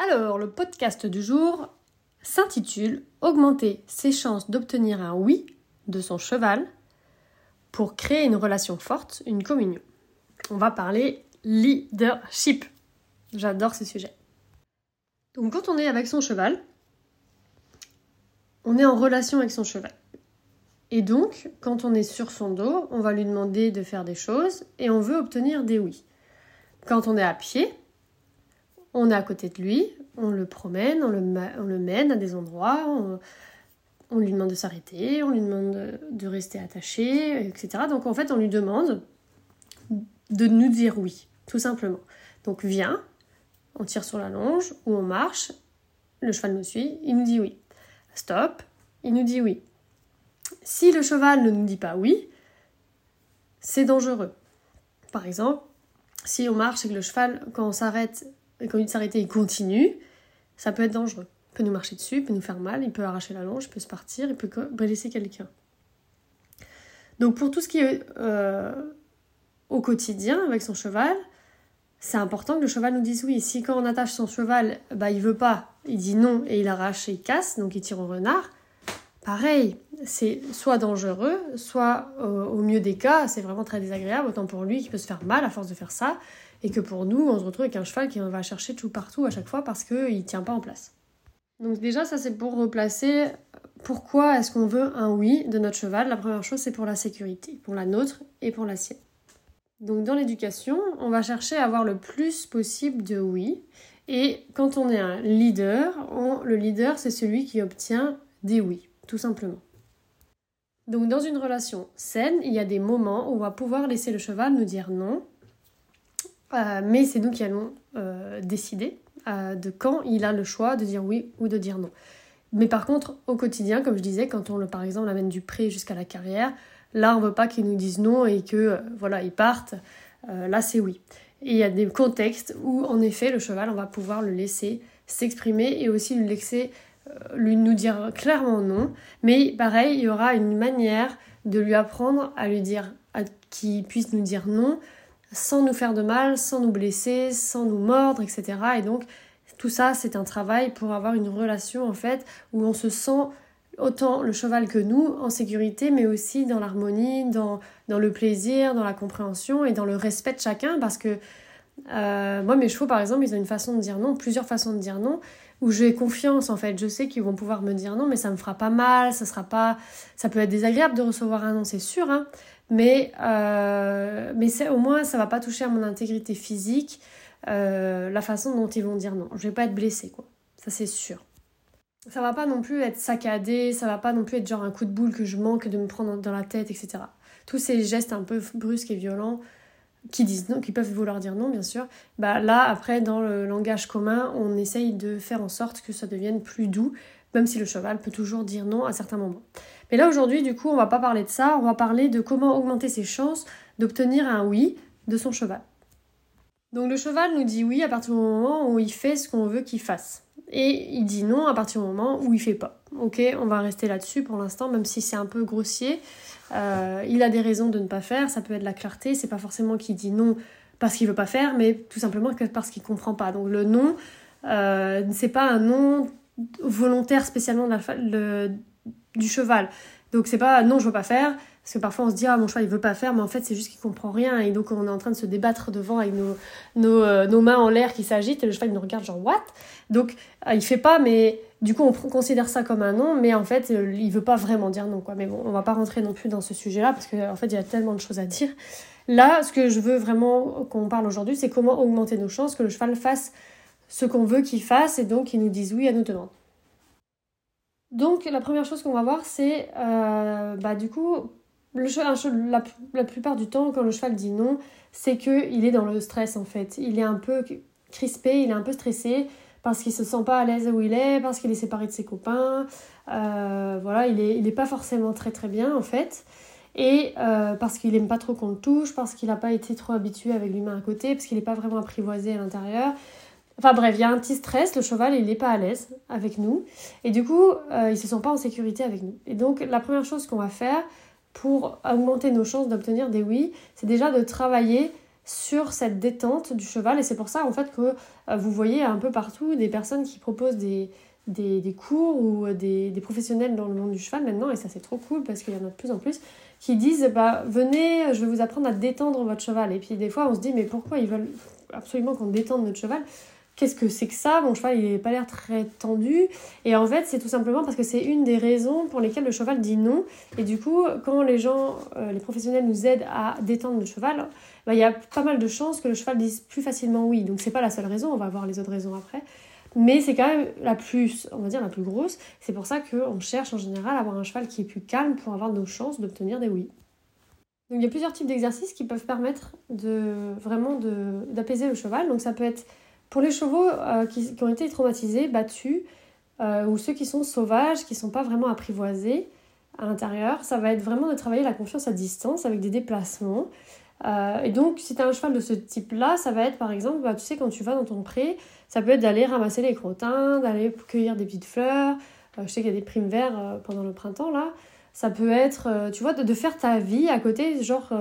Alors, le podcast du jour s'intitule Augmenter ses chances d'obtenir un oui de son cheval pour créer une relation forte, une communion. On va parler leadership. J'adore ce sujet. Donc quand on est avec son cheval, on est en relation avec son cheval. Et donc, quand on est sur son dos, on va lui demander de faire des choses et on veut obtenir des oui. Quand on est à pied, on est à côté de lui, on le promène, on le, mène à des endroits, on, lui demande de s'arrêter, on lui demande de, rester attaché, etc. Donc en fait, on lui demande de nous dire oui, tout simplement. Donc viens, on tire sur la longe ou on marche, le cheval nous suit, il nous dit oui. Stop, il nous dit oui. Si le cheval ne nous dit pas oui, c'est dangereux. Par exemple, si on marche et que le cheval, quand on s'arrête, et quand il s'arrêter, il continue, ça peut être dangereux. Il peut nous marcher dessus, il peut nous faire mal, il peut arracher la longe, il peut se partir, il peut blesser quelqu'un. Donc pour tout ce qui est euh, au quotidien avec son cheval, c'est important que le cheval nous dise oui. Si quand on attache son cheval, bah il veut pas, il dit non et il arrache et il casse, donc il tire au renard, pareil, c'est soit dangereux, soit euh, au mieux des cas, c'est vraiment très désagréable, autant pour lui qui peut se faire mal à force de faire ça, et que pour nous, on se retrouve avec un cheval qui va chercher tout partout à chaque fois parce qu'il ne tient pas en place. Donc déjà, ça c'est pour replacer pourquoi est-ce qu'on veut un oui de notre cheval? La première chose, c'est pour la sécurité, pour la nôtre et pour la sienne. Donc dans l'éducation, on va chercher à avoir le plus possible de oui. Et quand on est un leader, le leader, c'est celui qui obtient des oui, tout simplement. Donc dans une relation saine, il y a des moments où on va pouvoir laisser le cheval nous dire non, euh, mais c'est nous qui allons euh, décider euh, de quand il a le choix de dire oui ou de dire non. Mais par contre, au quotidien, comme je disais, quand on le, par exemple l'amène du pré jusqu'à la carrière, là on veut pas qu'il nous dise non et que voilà ils partent. là c'est oui. Et il y a des contextes où en effet le cheval on va pouvoir le laisser s'exprimer et aussi lui laisser lui nous dire clairement non. Mais pareil, il y aura une manière de lui apprendre à lui dire qu'il puisse nous dire non sans nous faire de mal, sans nous blesser, sans nous mordre, etc. Et donc tout ça, c'est un travail pour avoir une relation en fait où on se sent autant le cheval que nous en sécurité, mais aussi dans l'harmonie, dans, dans le plaisir, dans la compréhension et dans le respect de chacun. Parce que euh, moi, mes chevaux, par exemple, ils ont une façon de dire non, plusieurs façons de dire non, où j'ai confiance en fait. Je sais qu'ils vont pouvoir me dire non, mais ça me fera pas mal, ça sera pas, ça peut être désagréable de recevoir un non, c'est sûr, hein, mais, euh, mais au moins ça va pas toucher à mon intégrité physique, euh, la façon dont ils vont dire non. Je vais pas être blessée, quoi. Ça c'est sûr. Ça va pas non plus être saccadé, ça va pas non plus être genre un coup de boule que je manque de me prendre dans la tête, etc. Tous ces gestes un peu brusques et violents qui disent non, qui peuvent vouloir dire non, bien sûr. Bah là, après, dans le langage commun, on essaye de faire en sorte que ça devienne plus doux, même si le cheval peut toujours dire non à certains moments. Mais là aujourd'hui, du coup, on va pas parler de ça, on va parler de comment augmenter ses chances d'obtenir un oui de son cheval. Donc le cheval nous dit oui à partir du moment où il fait ce qu'on veut qu'il fasse. Et il dit non à partir du moment où il fait pas. Ok, on va rester là-dessus pour l'instant, même si c'est un peu grossier. Euh, il a des raisons de ne pas faire, ça peut être la clarté, c'est pas forcément qu'il dit non parce qu'il veut pas faire, mais tout simplement parce qu'il comprend pas. Donc le non, euh, c'est pas un non volontaire spécialement de la, du cheval. Donc c'est pas non, je veux pas faire. Parce que parfois on se dit, ah mon cheval il veut pas faire, mais en fait c'est juste qu'il comprend rien. Et donc on est en train de se débattre devant avec nos, nos, euh, nos mains en l'air qui s'agitent et le cheval il nous regarde genre, what? Donc euh, il fait pas, mais du coup on considère ça comme un non, mais en fait euh, il veut pas vraiment dire non quoi. Mais bon, on va pas rentrer non plus dans ce sujet-là parce qu'en en fait il y a tellement de choses à dire. Là, ce que je veux vraiment qu'on parle aujourd'hui, c'est comment augmenter nos chances que le cheval fasse ce qu'on veut qu'il fasse et donc qu'il nous dise oui à nos demandes. Donc la première chose qu'on va voir, c'est euh, bah, du coup, le cheval, la, plupart du temps, quand le cheval dit non, c'est qu'il est dans le stress en fait. Il est un peu crispé, il est un peu stressé parce qu'il se sent pas à l'aise où il est, parce qu'il est séparé de ses copains. Euh, voilà, il est, il est pas forcément très très bien en fait. Et euh, parce qu'il aime pas trop qu'on le touche, parce qu'il n'a pas été trop habitué avec l'humain à côté, parce qu'il n'est pas vraiment apprivoisé à l'intérieur. Enfin bref, il y a un petit stress, le cheval il n'est pas à l'aise avec nous et du coup euh, il ne se sent pas en sécurité avec nous. Et donc la première chose qu'on va faire pour augmenter nos chances d'obtenir des oui, c'est déjà de travailler sur cette détente du cheval. Et c'est pour ça en fait que vous voyez un peu partout des personnes qui proposent des, des, cours ou des, des, professionnels dans le monde du cheval maintenant, et ça c'est trop cool parce qu'il y en a de plus en plus, qui disent bah, venez, je vais vous apprendre à détendre votre cheval. Et puis des fois on se dit mais pourquoi ils veulent absolument qu'on détende notre cheval? Qu'est-ce que c'est que ça? Mon cheval il n'a pas l'air très tendu. Et en fait c'est tout simplement parce que c'est une des raisons pour lesquelles le cheval dit non. Et du coup quand les gens, euh, les professionnels nous aident à détendre le cheval, bah, il y a pas mal de chances que le cheval dise plus facilement oui. Donc c'est pas la seule raison, on va voir les autres raisons après mais c'est quand même la plus, on va dire la plus grosse. C'est pour ça qu'on cherche en général à avoir un cheval qui est plus calme pour avoir nos chances d'obtenir des oui. Donc il y a plusieurs types d'exercices qui peuvent permettre de vraiment d'apaiser le cheval. Donc ça peut être pour les chevaux euh, qui, ont été traumatisés, battus, euh, ou ceux qui sont sauvages, qui ne sont pas vraiment apprivoisés à l'intérieur, ça va être vraiment de travailler la confiance à distance avec des déplacements. Euh, et donc, si tu as un cheval de ce type-là, ça va être par exemple, bah, tu sais, quand tu vas dans ton pré, ça peut être d'aller ramasser les crottins, d'aller cueillir des petites fleurs. Je sais qu'il y a des primes verts pendant le printemps là. Ça peut être, tu vois, de, faire ta vie à côté, genre,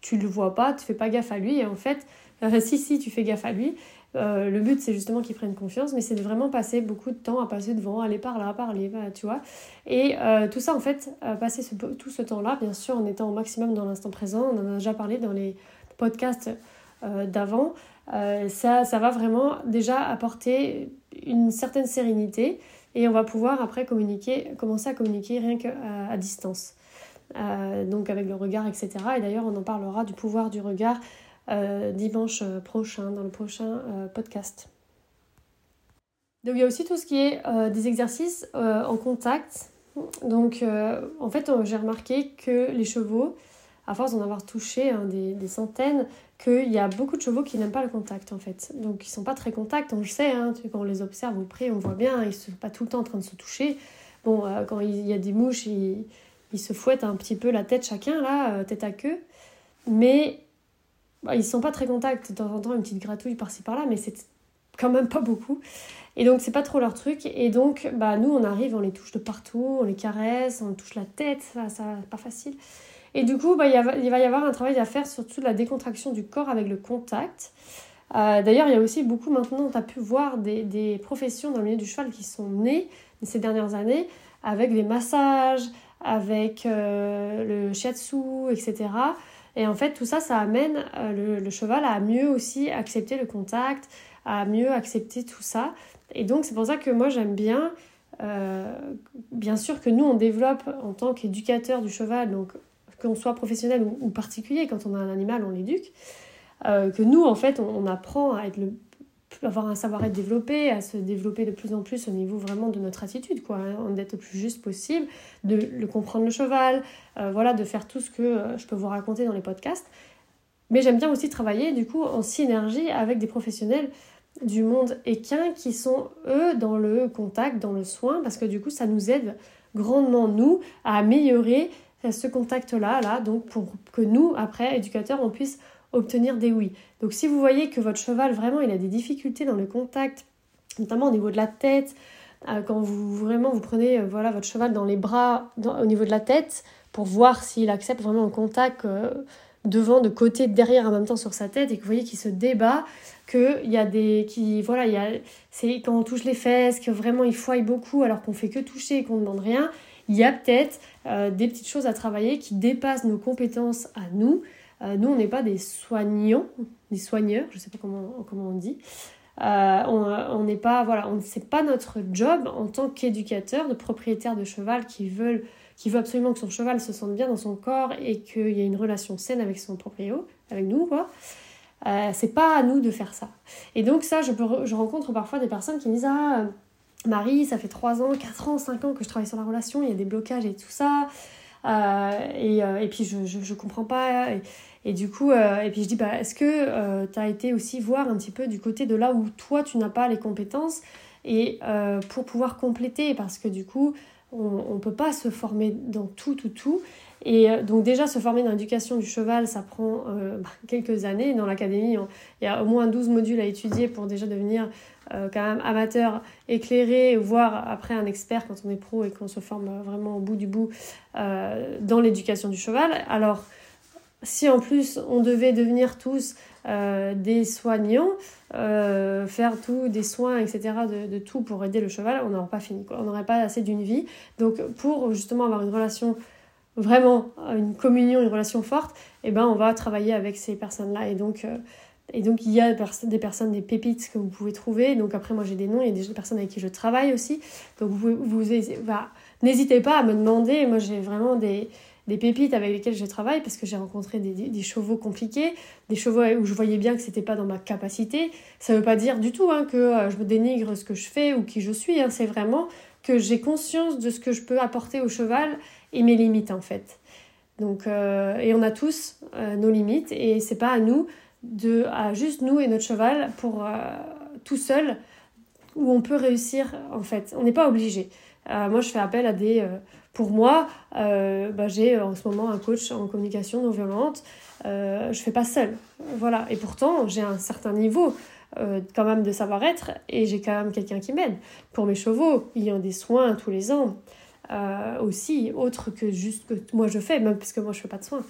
tu le vois pas, tu fais pas gaffe à lui, et en fait, si, si, tu fais gaffe à lui. Le but, c'est justement qu'il prenne confiance, mais c'est de vraiment passer beaucoup de temps à passer devant, aller par là, parler, tu vois. Et tout ça, en fait, passer tout ce temps-là, bien sûr, en étant au maximum dans l'instant présent, on en a déjà parlé dans les podcasts d'avant, euh, ça, ça va vraiment déjà apporter une certaine sérénité et on va pouvoir après communiquer, commencer à communiquer rien qu'à à distance. Euh, donc avec le regard, etc. Et d'ailleurs, on en parlera du pouvoir du regard euh, dimanche prochain, dans le prochain podcast. Donc il y a aussi tout ce qui est des exercices en contact. Donc en fait, j'ai remarqué que les chevaux, à force d'en avoir touché hein, des, des, centaines, qu'il y a beaucoup de chevaux qui n'aiment pas le contact en fait. Donc ils sont pas très contacts, on le sait, hein, quand on les observe au pré, on voit bien, ils ne sont pas tout le temps en train de se toucher. Bon, euh, quand il y a des mouches, ils, ils, se fouettent un petit peu la tête chacun, là, euh, tête à queue. Mais bah, ils sont pas très contacts, de temps en temps une petite gratouille par-ci par-là, mais c'est quand même pas beaucoup. Et donc c'est pas trop leur truc. Et donc bah, nous on arrive, on les touche de partout, on les caresse, on touche la tête, ça, ça pas facile. Et du coup, bah, il, va y avoir un travail à faire sur toute la décontraction du corps avec le contact. Euh, d'ailleurs, il y a aussi beaucoup maintenant, tu as pu voir des, professions dans le milieu du cheval qui sont nées ces dernières années avec des massages, avec euh, le shiatsu, etc. Et en fait, tout ça, ça amène euh, le, cheval à mieux aussi accepter le contact, à mieux accepter tout ça. Et donc, c'est pour ça que moi, j'aime bien, bien sûr que nous, on développe en tant qu'éducateur du cheval, donc qu'on soit professionnel ou, particulier, quand on a un animal, on l'éduque, euh, que nous, en fait, on, apprend à être le, avoir un savoir-être développé, à se développer de plus en plus au niveau vraiment de notre attitude, quoi, hein, d'être le plus juste possible, de le comprendre le cheval, euh, voilà, de faire tout ce que euh, je peux vous raconter dans les podcasts. Mais j'aime bien aussi travailler, du coup, en synergie avec des professionnels du monde équin qui sont, eux, dans le contact, dans le soin, parce que du coup, ça nous aide grandement, nous, à améliorer ce contact-là, là, donc pour que nous, après, éducateurs, on puisse obtenir des oui. Donc si vous voyez que votre cheval, vraiment, il a des difficultés dans le contact, notamment au niveau de la tête, euh, quand vous vraiment vous prenez euh, voilà votre cheval dans les bras au niveau de la tête pour voir s'il accepte vraiment un contact euh, devant de côté derrière en même temps sur sa tête et que vous voyez qu'il se débat que il y a des qui voilà c'est quand on touche les fesses que vraiment il fouille beaucoup alors qu'on fait que toucher et qu'on ne demande rien il y a peut-être des petites choses à travailler qui dépassent nos compétences à nous. Euh, nous, on n'est pas des soignants, des soigneurs, je ne sais pas comment, comment on dit. Euh, on n'est pas, voilà, on c'est pas notre job en tant qu'éducateur, de propriétaire de cheval qui veulent qui veut absolument que son cheval se sente bien dans son corps et qu'il y ait une relation saine avec son proprio, avec nous, quoi. c'est pas à nous de faire ça. Et donc ça, je, je rencontre parfois des personnes qui me disent ah Marie, ça fait 3 ans, 4 ans, 5 ans que je travaille sur la relation, il y a des blocages et tout ça. Euh, et, euh, et, puis je, je, comprends pas. Et, du coup, euh, et puis je dis, bah, est-ce que tu as été aussi voir un petit peu du côté de là où toi tu n'as pas les compétences et pour pouvoir compléter? Parce que du coup, on ne peut pas se former dans tout, tout, tout. Et donc déjà, se former dans l'éducation du cheval, ça prend bah, quelques années. Dans l'académie, il y a au moins 12 modules à étudier pour déjà devenir euh, quand même amateur, éclairé, voire après un expert quand on est pro et qu'on se forme vraiment au bout du bout euh, dans l'éducation du cheval. Alors, si en plus on devait devenir tous des soignants, faire tout, des soins, etc., de, tout pour aider le cheval, on n'aurait pas fini, on n'aurait pas assez d'une vie. Donc pour justement avoir une relation vraiment, une communion, une relation forte, eh ben, on va travailler avec ces personnes-là. Et donc, et donc, il y a des personnes, des pépites que vous pouvez trouver. Donc, après, moi, j'ai des noms. Il y a des personnes avec qui je travaille aussi. Donc, vous, vous n'hésitez pas à me demander. Moi, j'ai vraiment des, des, pépites avec lesquelles je travaille parce que j'ai rencontré des, des, chevaux compliqués, des chevaux où je voyais bien que c'était pas dans ma capacité. Ça veut pas dire du tout hein, que euh, je me dénigre ce que je fais ou qui je suis. Hein. C'est vraiment que j'ai conscience de ce que je peux apporter au cheval et mes limites, en fait. Donc, euh, et on a tous euh, nos limites et c'est pas à nous de à juste nous et notre cheval pour euh, tout seul où on peut réussir en fait. On n'est pas obligé. Euh, moi, je fais appel à des. Euh, pour moi, bah, j'ai en ce moment un coach en communication non violente. je fais pas seul. Voilà. Et pourtant, j'ai un certain niveau quand même de savoir-être et j'ai quand même quelqu'un qui m'aide. Pour mes chevaux, il y a des soins tous les ans. Aussi, autre que juste que moi je fais, même puisque moi je fais pas de soins.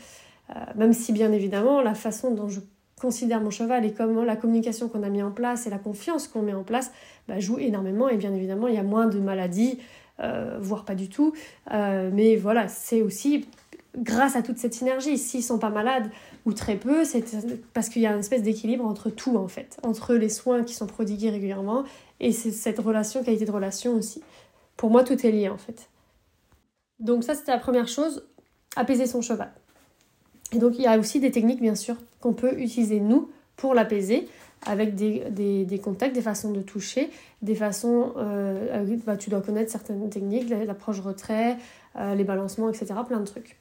même si bien évidemment la façon dont je considère mon cheval et comment la communication qu'on a mis en place et la confiance qu'on met en place bah, joue énormément et bien évidemment il y a moins de maladies, euh, voire pas du tout. Euh, mais voilà, c'est aussi grâce à toute cette synergie. S'ils sont pas malades ou très peu, c'est parce qu'il y a une espèce d'équilibre entre tout en fait, entre les soins qui sont prodigués régulièrement et cette relation, qualité de relation aussi. Pour moi, tout est lié en fait. Donc ça, c'était la première chose, apaiser son cheval. Et donc il y a aussi des techniques bien sûr qu'on peut utiliser nous pour l'apaiser avec des, contacts, des façons de toucher, des façons, euh, bah, tu dois connaître certaines techniques, l'approche retrait, euh, les balancements, etc. Plein de trucs.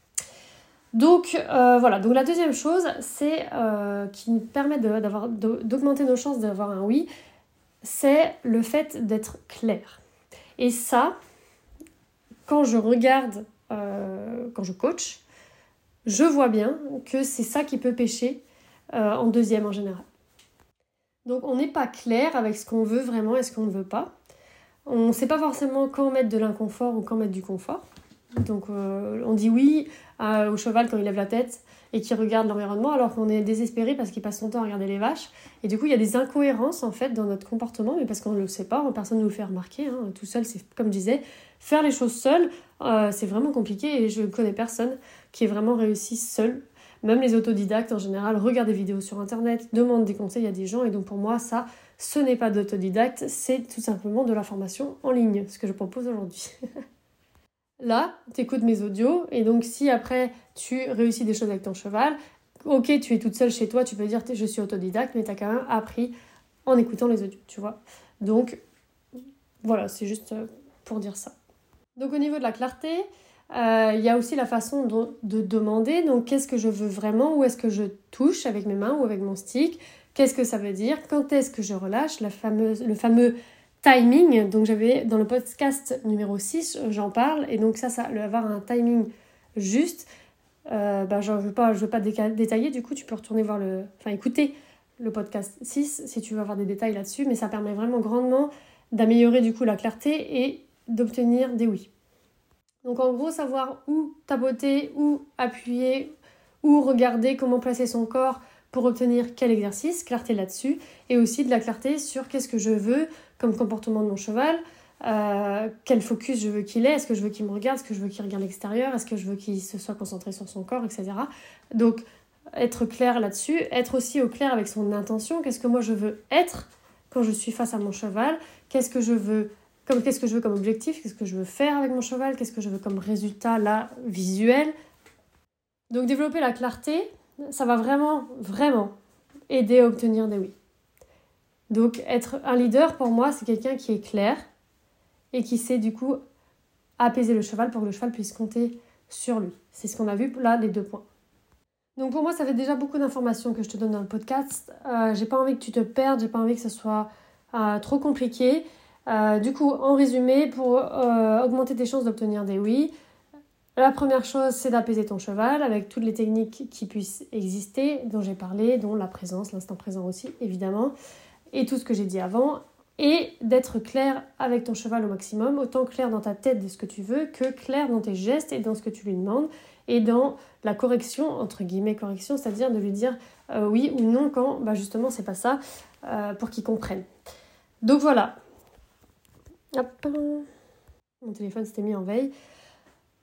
Donc euh, voilà, donc la deuxième chose, c'est qui permet d'augmenter nos chances d'avoir un oui, c'est le fait d'être clair. Et ça, je regarde, quand je coach, je vois bien que c'est ça qui peut pêcher euh, en deuxième en général. Donc on n'est pas clair avec ce qu'on veut vraiment et ce qu'on ne veut pas. On ne sait pas forcément quand mettre de l'inconfort ou quand mettre du confort. Donc euh, on dit oui au cheval quand il lève la tête et qu'il regarde l'environnement alors qu'on est désespéré parce qu'il passe son temps à regarder les vaches. Et du coup il y a des incohérences en fait dans notre comportement mais parce qu'on ne le sait pas, personne ne nous le fait remarquer. Hein. Tout seul c'est comme je disais, faire les choses seul euh, c'est vraiment compliqué et je ne connais personne qui est vraiment réussi seul. Même les autodidactes en général regardent des vidéos sur internet, demandent des conseils à des gens et donc pour moi ça ce n'est pas d'autodidacte, c'est tout simplement de la formation en ligne, ce que je propose aujourd'hui. Là, tu écoutes mes audios et donc si après tu réussis des choses avec ton cheval, ok, tu es toute seule chez toi, tu peux dire je suis autodidacte, mais tu as quand même appris en écoutant les audios, tu vois. Donc voilà, c'est juste euh, pour dire ça. Donc au niveau de la clarté, euh, il y a aussi la façon de, demander, donc qu'est-ce que je veux vraiment, où est-ce que je touche avec mes mains ou avec mon stick, qu'est-ce que ça veut dire, quand est-ce que je relâche, la fameuse, le fameux timing, donc j'avais dans le podcast numéro 6, j'en parle, et donc ça, ça avoir un timing juste, euh, bah, je ne veux pas, je veux pas détailler, du coup tu peux retourner voir le, enfin écouter le podcast 6 si tu veux avoir des détails là-dessus, mais ça permet vraiment grandement d'améliorer du coup la clarté et d'obtenir des oui. Donc en gros, savoir où tapoter, où appuyer, où regarder, comment placer son corps pour obtenir quel exercice, clarté là-dessus, et aussi de la clarté sur qu'est-ce que je veux comme comportement de mon cheval, euh, quel focus je veux qu'il ait, est-ce que je veux qu'il me regarde, est-ce que je veux qu'il regarde l'extérieur, est-ce que je veux qu'il se soit concentré sur son corps, etc. Donc être clair là-dessus, être aussi au clair avec son intention, qu'est-ce que moi je veux être quand je suis face à mon cheval, qu'est-ce que je veux qu'est-ce que je veux comme objectif, qu'est-ce que je veux faire avec mon cheval, qu'est-ce que je veux comme résultat là visuel. Donc développer la clarté, ça va vraiment, vraiment aider à obtenir des oui. Donc être un leader pour moi, c'est quelqu'un qui est clair et qui sait du coup apaiser le cheval pour que le cheval puisse compter sur lui. C'est ce qu'on a vu là, les deux points. Donc pour moi, ça fait déjà beaucoup d'informations que je te donne dans le podcast. Euh, j'ai pas envie que tu te perdes, j'ai pas envie que ce soit euh, trop compliqué. Euh, du coup, en résumé, pour augmenter tes chances d'obtenir des oui, la première chose, c'est d'apaiser ton cheval avec toutes les techniques qui puissent exister, dont j'ai parlé, dont la présence, l'instant présent aussi, évidemment, et tout ce que j'ai dit avant. et d'être clair avec ton cheval au maximum, autant clair dans ta tête de ce que tu veux que clair dans tes gestes et dans ce que tu lui demandes et dans la correction, entre guillemets correction, c'est-à-dire de lui dire euh, oui ou non quand bah justement c'est pas ça, euh, pour qu'il comprenne. Donc voilà. Hop. Mon téléphone s'était mis en veille.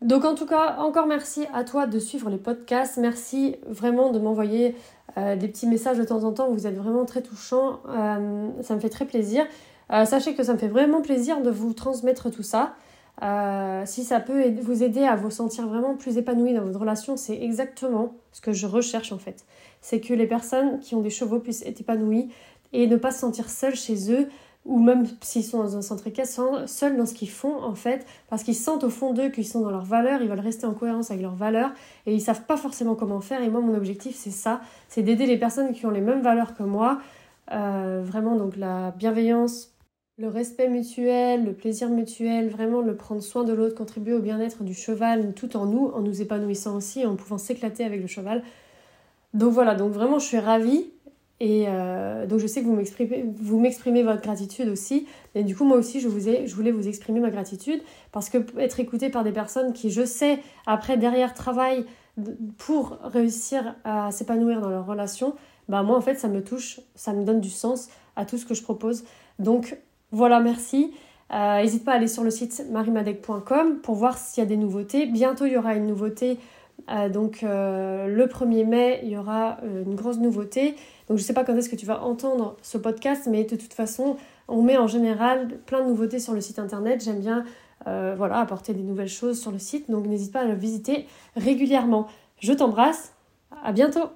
Donc en tout cas, encore merci à toi de suivre les podcasts. Merci vraiment de m'envoyer euh, des petits messages de temps en temps. Vous êtes vraiment très touchants. ça me fait très plaisir. sachez que ça me fait vraiment plaisir de vous transmettre tout ça. Euh, si ça peut vous aider à vous sentir vraiment plus épanoui dans votre relation, c'est exactement ce que je recherche en fait. C'est que les personnes qui ont des chevaux puissent être épanouies et ne pas se sentir seuls chez eux ou même s'ils sont dans un centre équestre, seuls dans ce qu'ils font en fait, parce qu'ils sentent au fond d'eux qu'ils sont dans leurs valeurs, ils veulent rester en cohérence avec leurs valeurs et ils savent pas forcément comment faire. Et moi, mon objectif, c'est ça, c'est d'aider les personnes qui ont les mêmes valeurs que moi, euh, vraiment donc la bienveillance, le respect mutuel, le plaisir mutuel, vraiment le prendre soin de l'autre, contribuer au bien-être du cheval tout en nous, en nous épanouissant aussi, en pouvant s'éclater avec le cheval. Donc voilà, donc vraiment je suis ravie et euh, donc je sais que vous m'exprimez, votre gratitude aussi. Et du coup moi aussi je, vous ai, je voulais vous exprimer ma gratitude parce que être écouté par des personnes qui je sais après derrière travaillent pour réussir à s'épanouir dans leur relation, bah moi en fait ça me touche, ça me donne du sens à tout ce que je propose. Donc voilà, merci. Euh, pas à aller sur le site marimadec.com pour voir s'il y a des nouveautés. Bientôt, il y aura une nouveauté. Euh, donc, euh, le 1er mai, il y aura une grosse nouveauté. Donc, je ne sais pas quand est-ce que tu vas entendre ce podcast, mais de toute façon, on met en général plein de nouveautés sur le site internet. J'aime bien voilà, apporter des nouvelles choses sur le site. Donc, n'hésite pas à le visiter régulièrement. Je t'embrasse. À bientôt.